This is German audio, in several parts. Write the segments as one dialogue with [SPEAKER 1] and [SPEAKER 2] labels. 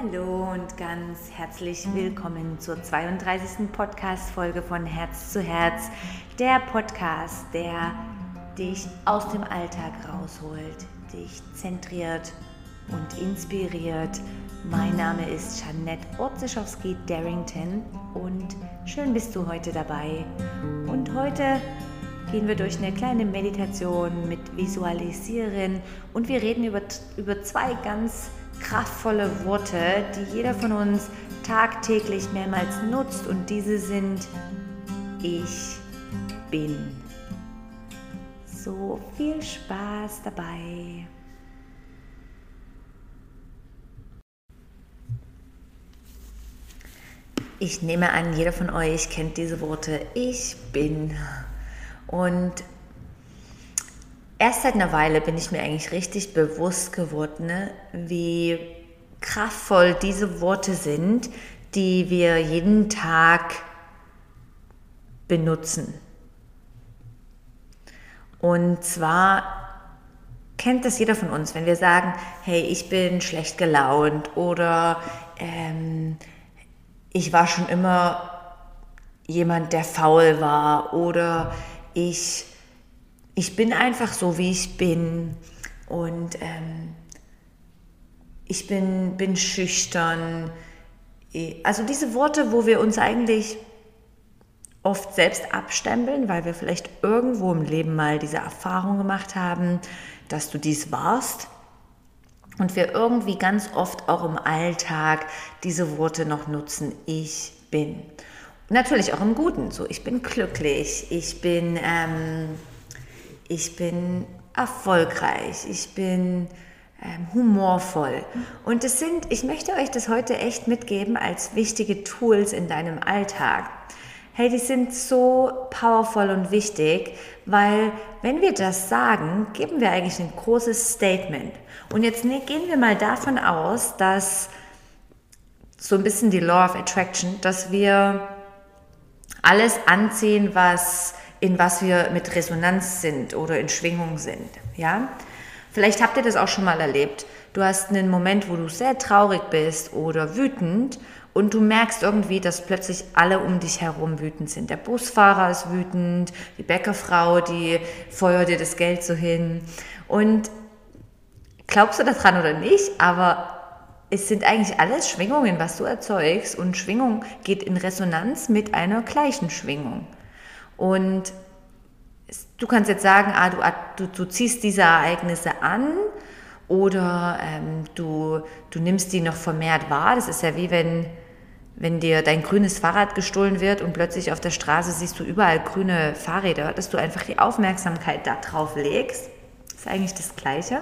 [SPEAKER 1] Hallo und ganz herzlich willkommen zur 32. Podcast-Folge von Herz zu Herz. Der Podcast, der dich aus dem Alltag rausholt, dich zentriert und inspiriert. Mein Name ist Jeanette Orzeschowski-Darrington und schön bist du heute dabei. Und heute gehen wir durch eine kleine Meditation mit Visualisieren und wir reden über, über zwei ganz kraftvolle Worte, die jeder von uns tagtäglich mehrmals nutzt und diese sind Ich bin. So viel Spaß dabei. Ich nehme an, jeder von euch kennt diese Worte Ich bin. Und erst seit einer Weile bin ich mir eigentlich richtig bewusst geworden, ne, wie kraftvoll diese Worte sind, die wir jeden Tag benutzen. Und zwar kennt das jeder von uns, wenn wir sagen, hey, ich bin schlecht gelaunt oder ähm, ich war schon immer jemand, der faul war oder ich, ich bin einfach so, wie ich bin und ähm, ich bin, bin schüchtern. Also diese Worte, wo wir uns eigentlich oft selbst abstempeln, weil wir vielleicht irgendwo im Leben mal diese Erfahrung gemacht haben, dass du dies warst. Und wir irgendwie ganz oft auch im Alltag diese Worte noch nutzen, ich bin. Natürlich auch im Guten. So, ich bin glücklich, ich bin, ähm, ich bin erfolgreich, ich bin ähm, humorvoll. Und das sind, ich möchte euch das heute echt mitgeben als wichtige Tools in deinem Alltag. Hey, die sind so powerful und wichtig, weil wenn wir das sagen, geben wir eigentlich ein großes Statement. Und jetzt ne, gehen wir mal davon aus, dass so ein bisschen die Law of Attraction, dass wir alles anziehen, was, in was wir mit Resonanz sind oder in Schwingung sind. Ja? Vielleicht habt ihr das auch schon mal erlebt. Du hast einen Moment, wo du sehr traurig bist oder wütend und du merkst irgendwie, dass plötzlich alle um dich herum wütend sind. Der Busfahrer ist wütend, die Bäckerfrau, die feuert dir das Geld so hin. Und glaubst du daran oder nicht, aber es sind eigentlich alles Schwingungen, was du erzeugst und Schwingung geht in Resonanz mit einer gleichen Schwingung. Und du kannst jetzt sagen, ah, du, du, du ziehst diese Ereignisse an oder ähm, du, du nimmst die noch vermehrt wahr. Das ist ja wie wenn, wenn dir dein grünes Fahrrad gestohlen wird und plötzlich auf der Straße siehst du überall grüne Fahrräder, dass du einfach die Aufmerksamkeit da drauf legst. Das ist eigentlich das Gleiche.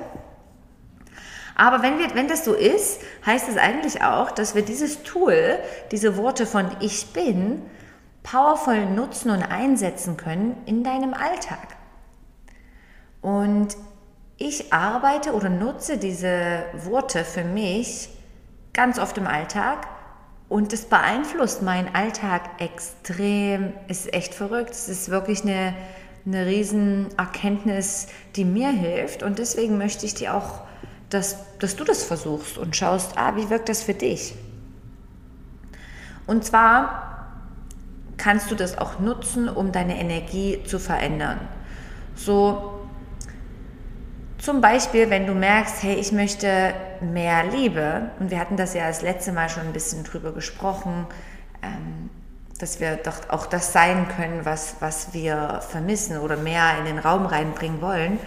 [SPEAKER 1] Aber wenn, wir, wenn das so ist, heißt es eigentlich auch, dass wir dieses Tool, diese Worte von Ich bin, powervoll nutzen und einsetzen können in deinem Alltag. Und ich arbeite oder nutze diese Worte für mich ganz oft im Alltag und es beeinflusst meinen Alltag extrem. Es ist echt verrückt. Es ist wirklich eine, eine riesen Erkenntnis, die mir hilft und deswegen möchte ich dir auch dass, dass du das versuchst und schaust, ah, wie wirkt das für dich? Und zwar kannst du das auch nutzen, um deine Energie zu verändern. So zum Beispiel, wenn du merkst, hey, ich möchte mehr Liebe, und wir hatten das ja das letzte Mal schon ein bisschen drüber gesprochen, ähm, dass wir doch auch das sein können, was, was wir vermissen oder mehr in den Raum reinbringen wollen.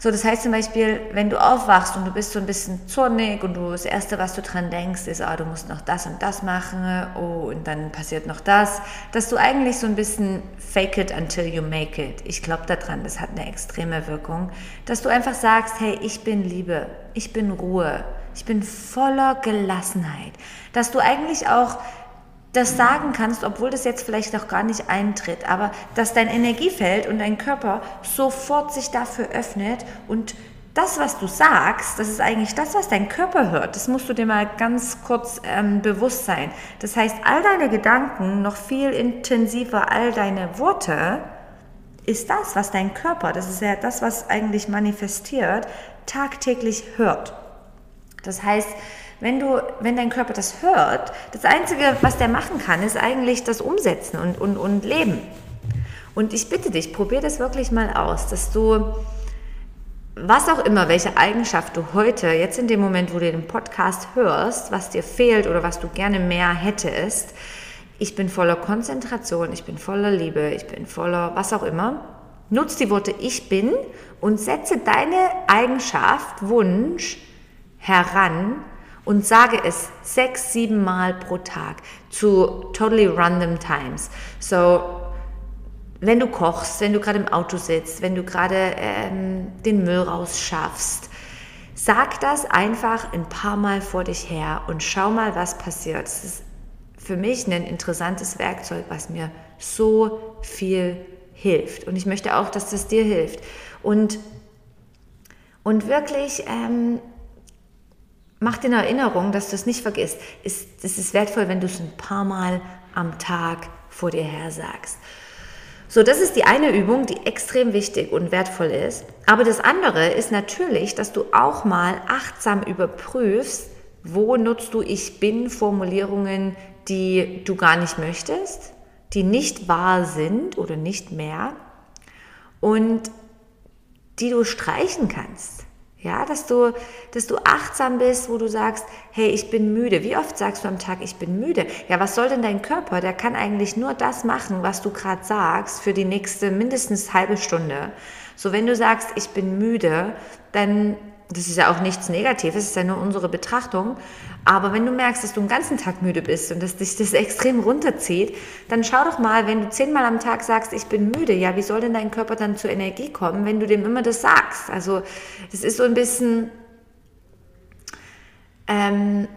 [SPEAKER 1] So, das heißt zum Beispiel, wenn du aufwachst und du bist so ein bisschen zornig und du das Erste, was du dran denkst, ist, ah, du musst noch das und das machen, oh, und dann passiert noch das, dass du eigentlich so ein bisschen fake it until you make it. Ich glaube daran, das hat eine extreme Wirkung, dass du einfach sagst, hey, ich bin Liebe, ich bin Ruhe, ich bin voller Gelassenheit, dass du eigentlich auch das sagen kannst, obwohl das jetzt vielleicht noch gar nicht eintritt, aber dass dein Energiefeld und dein Körper sofort sich dafür öffnet und das, was du sagst, das ist eigentlich das, was dein Körper hört. Das musst du dir mal ganz kurz ähm, bewusst sein. Das heißt, all deine Gedanken, noch viel intensiver, all deine Worte, ist das, was dein Körper, das ist ja das, was eigentlich manifestiert, tagtäglich hört. Das heißt, wenn du, wenn dein Körper das hört, das Einzige, was der machen kann, ist eigentlich das Umsetzen und, und, und Leben. Und ich bitte dich, probier das wirklich mal aus, dass du, was auch immer, welche Eigenschaft du heute, jetzt in dem Moment, wo du den Podcast hörst, was dir fehlt oder was du gerne mehr hättest, ich bin voller Konzentration, ich bin voller Liebe, ich bin voller was auch immer. Nutz die Worte ich bin und setze deine Eigenschaft, Wunsch heran und sage es sechs, sieben Mal pro Tag zu totally random times. So, wenn du kochst, wenn du gerade im Auto sitzt, wenn du gerade ähm, den Müll rausschaffst, sag das einfach ein paar Mal vor dich her und schau mal, was passiert. Es ist für mich ein interessantes Werkzeug, was mir so viel hilft. Und ich möchte auch, dass das dir hilft. Und, und wirklich ähm, mach dir eine Erinnerung, dass du es nicht vergisst. Es, es ist wertvoll, wenn du es ein paar Mal am Tag vor dir her sagst. So, das ist die eine Übung, die extrem wichtig und wertvoll ist. Aber das andere ist natürlich, dass du auch mal achtsam überprüfst, wo nutzt du Ich bin Formulierungen, die du gar nicht möchtest, die nicht wahr sind oder nicht mehr und die du streichen kannst. Ja, dass du, dass du achtsam bist, wo du sagst, hey, ich bin müde. Wie oft sagst du am Tag, ich bin müde? Ja, was soll denn dein Körper? Der kann eigentlich nur das machen, was du gerade sagst, für die nächste mindestens halbe Stunde. So, wenn du sagst, ich bin müde, dann das ist ja auch nichts Negatives, es ist ja nur unsere Betrachtung. Aber wenn du merkst, dass du den ganzen Tag müde bist und dass dich das extrem runterzieht, dann schau doch mal, wenn du zehnmal am Tag sagst, ich bin müde, ja, wie soll denn dein Körper dann zur Energie kommen, wenn du dem immer das sagst? Also, das ist so ein bisschen. Ähm,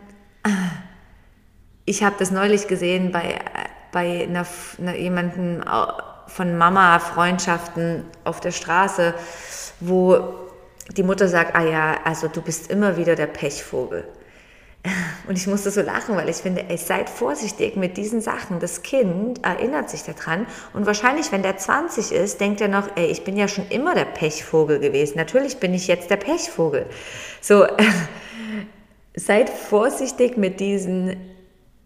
[SPEAKER 1] ich habe das neulich gesehen bei, bei einer, einer, jemanden von Mama-Freundschaften auf der Straße, wo die Mutter sagt, ah ja, also du bist immer wieder der Pechvogel. Und ich musste so lachen, weil ich finde, ey, seid vorsichtig mit diesen Sachen. Das Kind erinnert sich daran und wahrscheinlich, wenn der 20 ist, denkt er noch, ey, ich bin ja schon immer der Pechvogel gewesen. Natürlich bin ich jetzt der Pechvogel. So, seid vorsichtig mit diesen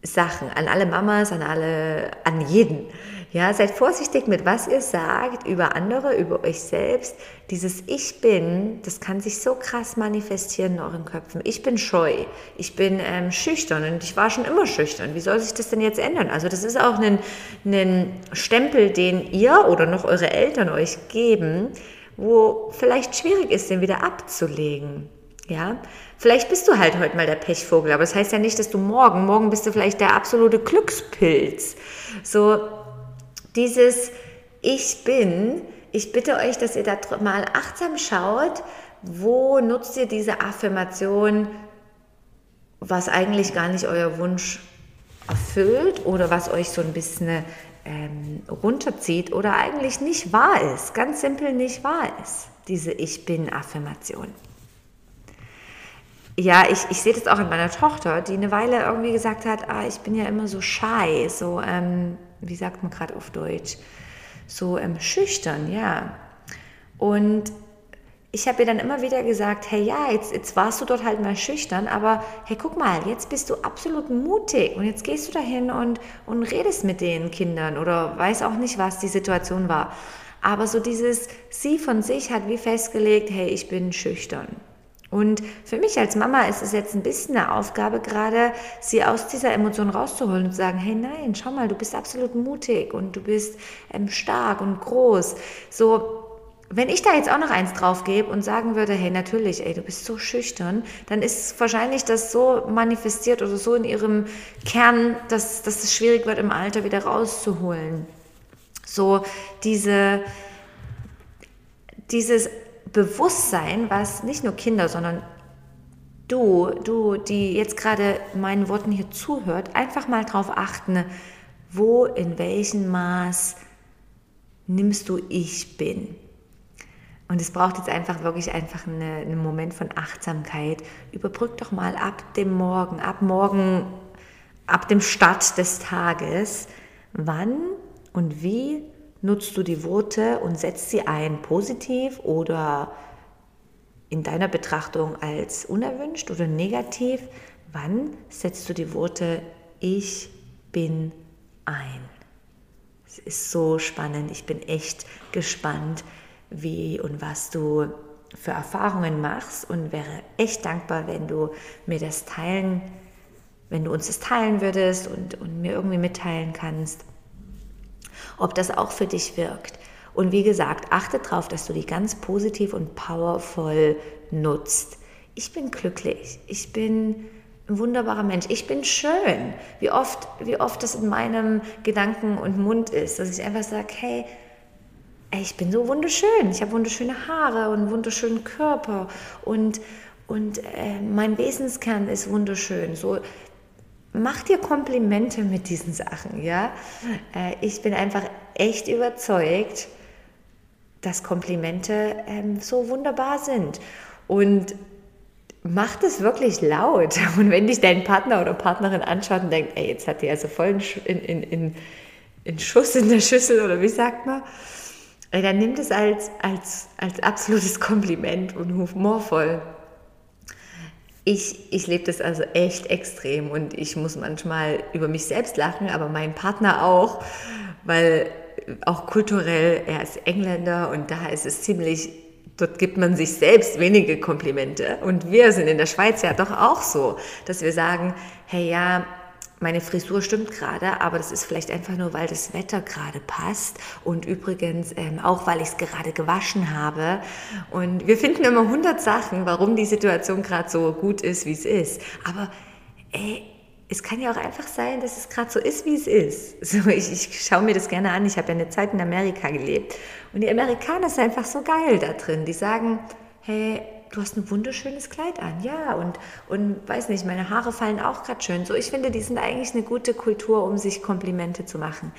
[SPEAKER 1] Sachen. An alle Mamas, an alle, an jeden. Ja, seid vorsichtig mit was ihr sagt über andere, über euch selbst. Dieses Ich bin, das kann sich so krass manifestieren in euren Köpfen. Ich bin scheu, ich bin ähm, schüchtern und ich war schon immer schüchtern. Wie soll sich das denn jetzt ändern? Also das ist auch ein, ein Stempel, den ihr oder noch eure Eltern euch geben, wo vielleicht schwierig ist, den wieder abzulegen. Ja, vielleicht bist du halt heute mal der Pechvogel, aber das heißt ja nicht, dass du morgen, morgen bist du vielleicht der absolute Glückspilz. So, dieses Ich bin, ich bitte euch, dass ihr da mal achtsam schaut, wo nutzt ihr diese Affirmation, was eigentlich gar nicht euer Wunsch erfüllt oder was euch so ein bisschen ähm, runterzieht oder eigentlich nicht wahr ist, ganz simpel nicht wahr ist, diese Ich bin-Affirmation. Ja, ich, ich sehe das auch in meiner Tochter, die eine Weile irgendwie gesagt hat, ah, ich bin ja immer so shy, so ähm, wie sagt man gerade auf Deutsch, so ähm, schüchtern, ja. Und ich habe ihr dann immer wieder gesagt, hey ja, jetzt, jetzt warst du dort halt mal schüchtern, aber hey, guck mal, jetzt bist du absolut mutig und jetzt gehst du dahin und, und redest mit den Kindern oder weiß auch nicht, was die Situation war. Aber so dieses, sie von sich hat wie festgelegt, hey, ich bin schüchtern. Und für mich als Mama ist es jetzt ein bisschen eine Aufgabe gerade, sie aus dieser Emotion rauszuholen und zu sagen, hey nein, schau mal, du bist absolut mutig und du bist ähm, stark und groß. So, wenn ich da jetzt auch noch eins drauf gebe und sagen würde, hey, natürlich, ey, du bist so schüchtern, dann ist wahrscheinlich das so manifestiert oder so in ihrem Kern, dass, dass es schwierig wird, im Alter wieder rauszuholen. So diese, dieses Bewusstsein, was nicht nur Kinder, sondern du, du, die jetzt gerade meinen Worten hier zuhört, einfach mal darauf achten, wo, in welchem Maß nimmst du ich bin. Und es braucht jetzt einfach wirklich einfach eine, einen Moment von Achtsamkeit. Überbrück doch mal ab dem Morgen, ab morgen, ab dem Start des Tages, wann und wie nutzt du die Worte und setzt sie ein, positiv oder in deiner Betrachtung als unerwünscht oder negativ? Wann setzt du die Worte ich bin ein? Es ist so spannend. Ich bin echt gespannt, wie und was du für Erfahrungen machst und wäre echt dankbar, wenn du mir das teilen, wenn du uns das teilen würdest und, und mir irgendwie mitteilen kannst, ob das auch für dich wirkt. Und wie gesagt, achte darauf, dass du die ganz positiv und powervoll nutzt. Ich bin glücklich. Ich bin ein wunderbarer Mensch. Ich bin schön. Wie oft, wie oft das in meinem Gedanken und Mund ist, dass ich einfach sage, hey, ich bin so wunderschön. Ich habe wunderschöne Haare und einen wunderschönen Körper und, und äh, mein Wesenskern ist wunderschön. So, mach dir Komplimente mit diesen Sachen, ja. Äh, ich bin einfach echt überzeugt, dass Komplimente ähm, so wunderbar sind. Und mach das wirklich laut. Und wenn dich dein Partner oder Partnerin anschaut und denkt, ey, jetzt hat die also voll in, in, in, in Schuss in der Schüssel oder wie sagt man, dann nimm das als, als, als absolutes Kompliment und humorvoll. Ich, ich lebe das also echt extrem und ich muss manchmal über mich selbst lachen, aber mein Partner auch, weil auch kulturell, er ist Engländer und da ist es ziemlich, dort gibt man sich selbst wenige Komplimente. Und wir sind in der Schweiz ja doch auch so, dass wir sagen, hey ja, meine Frisur stimmt gerade, aber das ist vielleicht einfach nur, weil das Wetter gerade passt und übrigens ähm, auch, weil ich es gerade gewaschen habe. Und wir finden immer 100 Sachen, warum die Situation gerade so gut ist, wie es ist. Aber ey, es kann ja auch einfach sein, dass es gerade so ist, wie es ist. So, ich, ich schaue mir das gerne an. Ich habe ja eine Zeit in Amerika gelebt. Und die Amerikaner sind einfach so geil da drin. Die sagen, hey, du hast ein wunderschönes Kleid an. Ja, und, und weiß nicht, meine Haare fallen auch gerade schön. So, ich finde, die sind eigentlich eine gute Kultur, um sich Komplimente zu machen.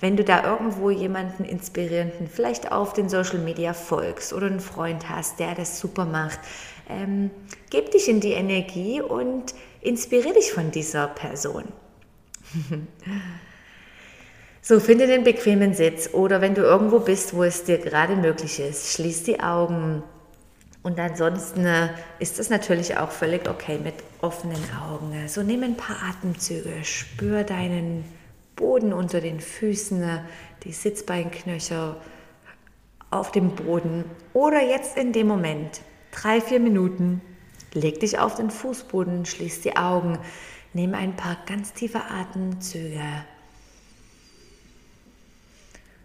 [SPEAKER 1] Wenn du da irgendwo jemanden inspirierenden, vielleicht auf den Social Media folgst oder einen Freund hast, der das super macht, ähm, gib dich in die Energie und inspiriere dich von dieser Person. so, finde den bequemen Sitz oder wenn du irgendwo bist, wo es dir gerade möglich ist, schließ die Augen. Und ansonsten äh, ist es natürlich auch völlig okay mit offenen Augen. So nimm ein paar Atemzüge, spür deinen Boden unter den Füßen, äh, die Sitzbeinknöchel auf dem Boden oder jetzt in dem Moment, drei, vier Minuten, Leg dich auf den Fußboden, schließ die Augen, nimm ein paar ganz tiefe Atemzüge.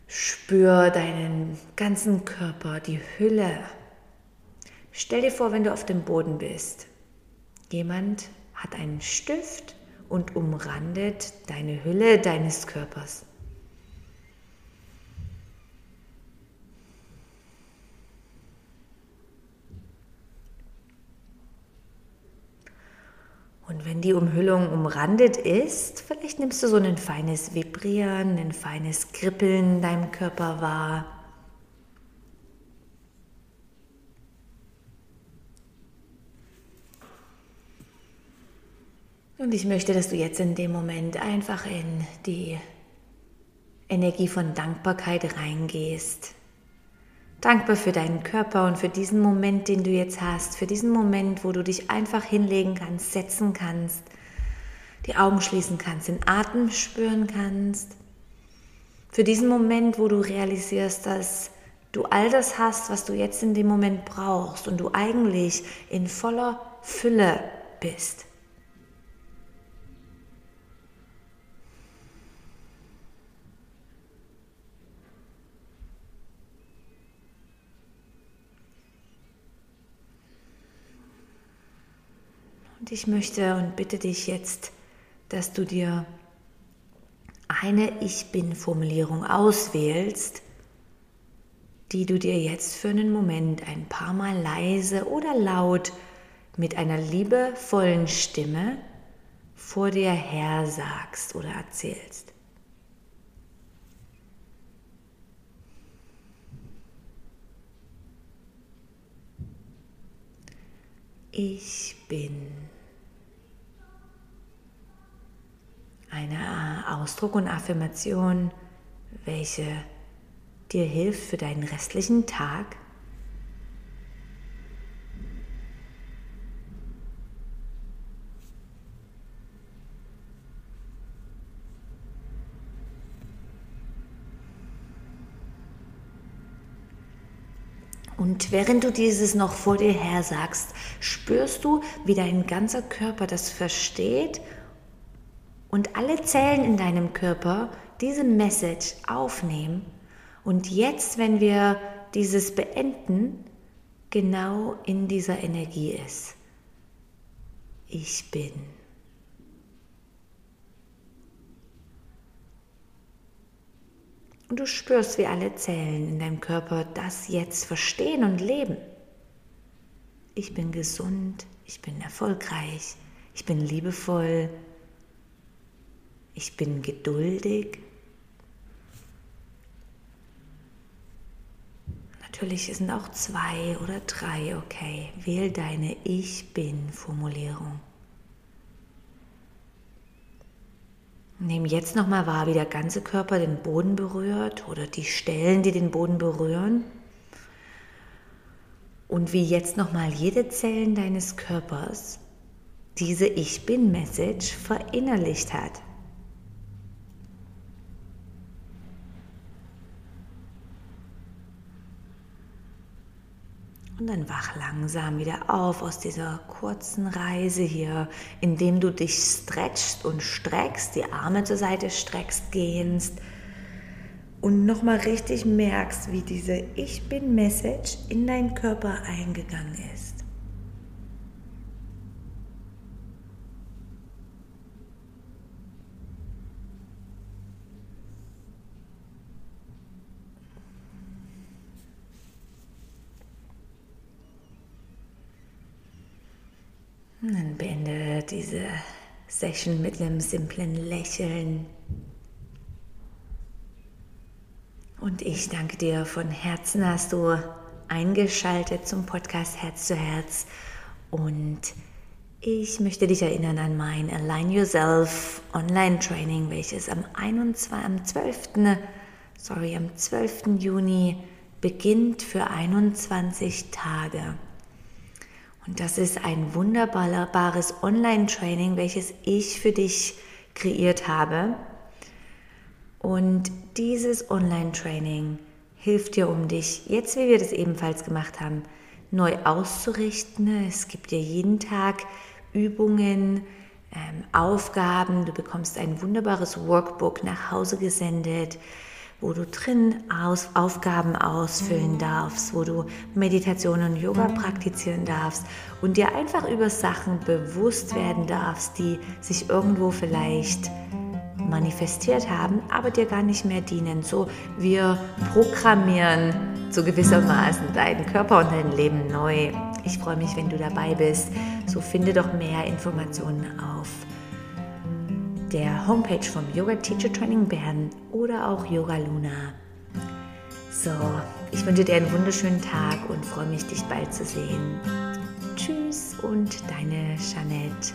[SPEAKER 1] Spür deinen ganzen Körper, die Hülle. Stell dir vor, wenn du auf dem Boden bist. Jemand hat einen Stift und umrandet deine Hülle deines Körpers. Und wenn die Umhüllung umrandet ist, vielleicht nimmst du so ein feines Vibrieren, ein feines Kribbeln in deinem Körper wahr. Und ich möchte, dass du jetzt in dem Moment einfach in die Energie von Dankbarkeit reingehst dankbar für deinen Körper und für diesen Moment, den du jetzt hast, für diesen Moment, wo du dich einfach hinlegen kannst, setzen kannst, die Augen schließen kannst, den Atem spüren kannst. Für diesen Moment, wo du realisierst, dass du all das hast, was du jetzt in dem Moment brauchst und du eigentlich in voller Fülle bist. Und ich möchte und bitte dich jetzt, dass du dir eine Ich bin-Formulierung auswählst, die du dir jetzt für einen Moment ein paar Mal leise oder laut mit einer liebevollen Stimme vor dir her sagst oder erzählst. Ich bin. einer äh, Ausdruck und Affirmation, welche dir hilft für deinen restlichen Tag. Und während du dieses noch vor dir her sagst, spürst du, wie dein ganzer Körper das versteht und alle Zellen in deinem Körper diese Message aufnehmen. Und jetzt, wenn wir dieses beenden, genau in dieser Energie ist. Ich bin. Und du spürst, wie alle Zellen in deinem Körper das jetzt verstehen und leben. Ich bin gesund, ich bin erfolgreich, ich bin liebevoll, ich bin geduldig. Natürlich sind auch zwei oder drei okay. Wähl deine Ich bin-Formulierung. Nehm jetzt nochmal wahr, wie der ganze Körper den Boden berührt oder die Stellen, die den Boden berühren. Und wie jetzt nochmal jede Zelle deines Körpers diese Ich bin-Message verinnerlicht hat. Und dann wach langsam wieder auf aus dieser kurzen Reise hier, indem du dich stretchst und streckst, die Arme zur Seite streckst, gehst und nochmal richtig merkst, wie diese Ich bin-Message in deinen Körper eingegangen ist. Und dann beende diese Session mit einem simplen Lächeln. Und ich danke dir von Herzen, hast du eingeschaltet zum Podcast Herz zu Herz. Und ich möchte dich erinnern an mein Align Yourself Online Training, welches am, 21, am 12. Sorry, am 12. Juni beginnt für 21 Tage. Und das ist ein wunderbares Online-Training, welches ich für dich kreiert habe. Und dieses Online-Training hilft dir, um dich, jetzt wie wir das ebenfalls gemacht haben, neu auszurichten. Es gibt dir jeden Tag Übungen, ähm, Aufgaben. Du bekommst ein wunderbares Workbook nach Hause gesendet wo du drin aus, Aufgaben ausfüllen darfst, wo du Meditation und Yoga praktizieren darfst und dir einfach über Sachen bewusst werden darfst, die sich irgendwo vielleicht manifestiert haben, aber dir gar nicht mehr dienen. So, wir programmieren so gewissermaßen deinen Körper und dein Leben neu. Ich freue mich, wenn du dabei bist. So finde doch mehr Informationen auf der Homepage vom Yoga Teacher Training Bern oder auch Yoga Luna. So, ich wünsche dir einen wunderschönen Tag und freue mich, dich bald zu sehen. Tschüss und deine Jeanette.